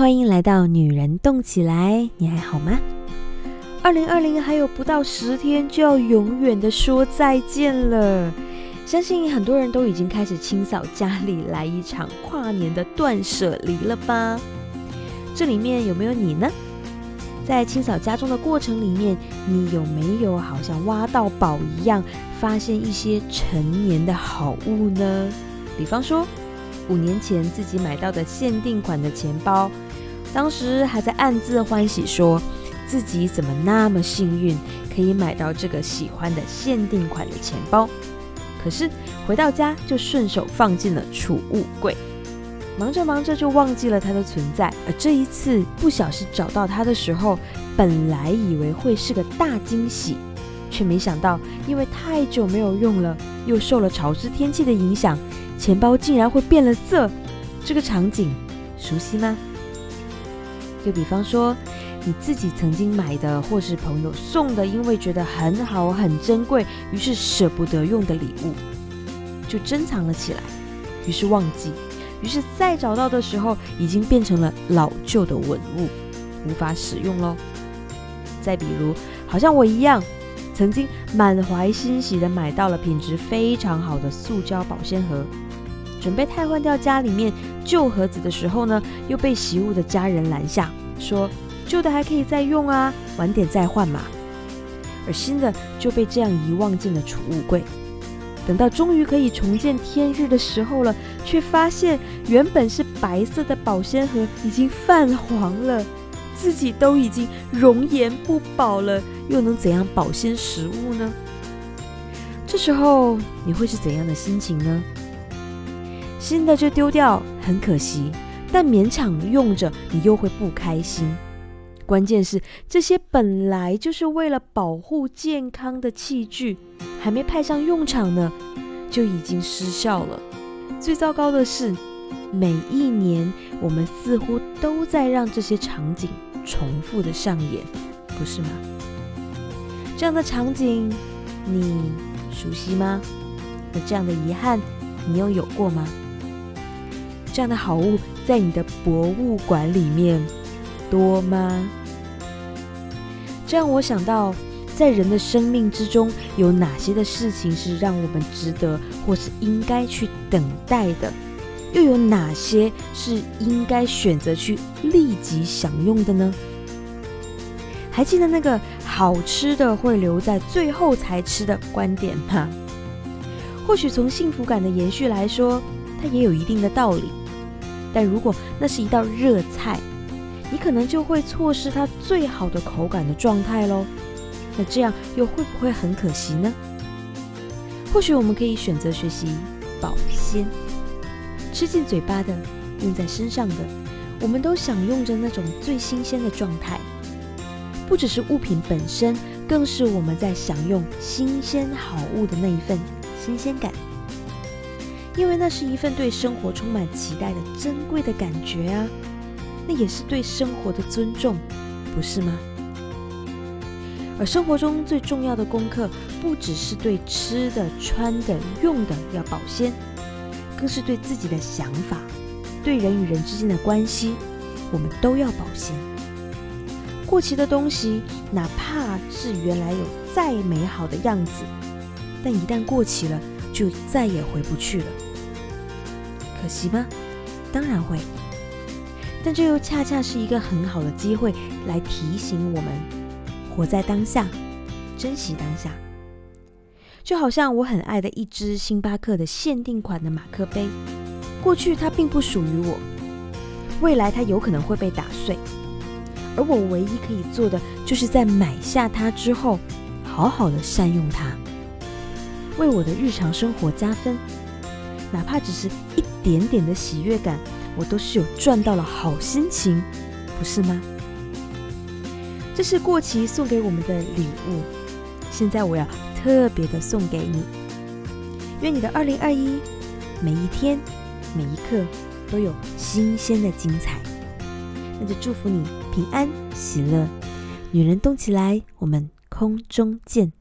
欢迎来到女人动起来，你还好吗？二零二零还有不到十天就要永远的说再见了，相信很多人都已经开始清扫家里，来一场跨年的断舍离了吧？这里面有没有你呢？在清扫家中的过程里面，你有没有好像挖到宝一样，发现一些陈年的好物呢？比方说。五年前自己买到的限定款的钱包，当时还在暗自欢喜，说自己怎么那么幸运，可以买到这个喜欢的限定款的钱包。可是回到家就顺手放进了储物柜，忙着忙着就忘记了它的存在。而这一次不小心找到它的时候，本来以为会是个大惊喜，却没想到因为太久没有用了，又受了潮湿天气的影响。钱包竟然会变了色，这个场景熟悉吗？就比方说，你自己曾经买的，或是朋友送的，因为觉得很好、很珍贵，于是舍不得用的礼物，就珍藏了起来，于是忘记，于是再找到的时候，已经变成了老旧的文物，无法使用喽。再比如，好像我一样。曾经满怀欣喜的买到了品质非常好的塑胶保鲜盒，准备汰换掉家里面旧盒子的时候呢，又被习物的家人拦下，说旧的还可以再用啊，晚点再换嘛。而新的就被这样遗忘进了储物柜。等到终于可以重见天日的时候了，却发现原本是白色的保鲜盒已经泛黄了。自己都已经容颜不保了，又能怎样保鲜食物呢？这时候你会是怎样的心情呢？新的就丢掉，很可惜；但勉强用着，你又会不开心。关键是这些本来就是为了保护健康的器具，还没派上用场呢，就已经失效了。最糟糕的是，每一年我们似乎都在让这些场景。重复的上演，不是吗？这样的场景你熟悉吗？那这样的遗憾你又有过吗？这样的好物在你的博物馆里面多吗？这让我想到，在人的生命之中，有哪些的事情是让我们值得或是应该去等待的？又有哪些是应该选择去立即享用的呢？还记得那个好吃的会留在最后才吃的观点吗？或许从幸福感的延续来说，它也有一定的道理。但如果那是一道热菜，你可能就会错失它最好的口感的状态喽。那这样又会不会很可惜呢？或许我们可以选择学习保鲜。吃进嘴巴的，用在身上的，我们都享用着那种最新鲜的状态。不只是物品本身，更是我们在享用新鲜好物的那一份新鲜感。因为那是一份对生活充满期待的珍贵的感觉啊！那也是对生活的尊重，不是吗？而生活中最重要的功课，不只是对吃的、穿的、用的要保鲜。更是对自己的想法，对人与人之间的关系，我们都要保鲜。过期的东西，哪怕是原来有再美好的样子，但一旦过期了，就再也回不去了。可惜吗？当然会。但这又恰恰是一个很好的机会，来提醒我们活在当下，珍惜当下。就好像我很爱的一只星巴克的限定款的马克杯，过去它并不属于我，未来它有可能会被打碎，而我唯一可以做的，就是在买下它之后，好好的善用它，为我的日常生活加分，哪怕只是一点点的喜悦感，我都是有赚到了好心情，不是吗？这是过期送给我们的礼物，现在我要。特别的送给你，愿你的二零二一每一天每一刻都有新鲜的精彩。那就祝福你平安喜乐，女人动起来，我们空中见。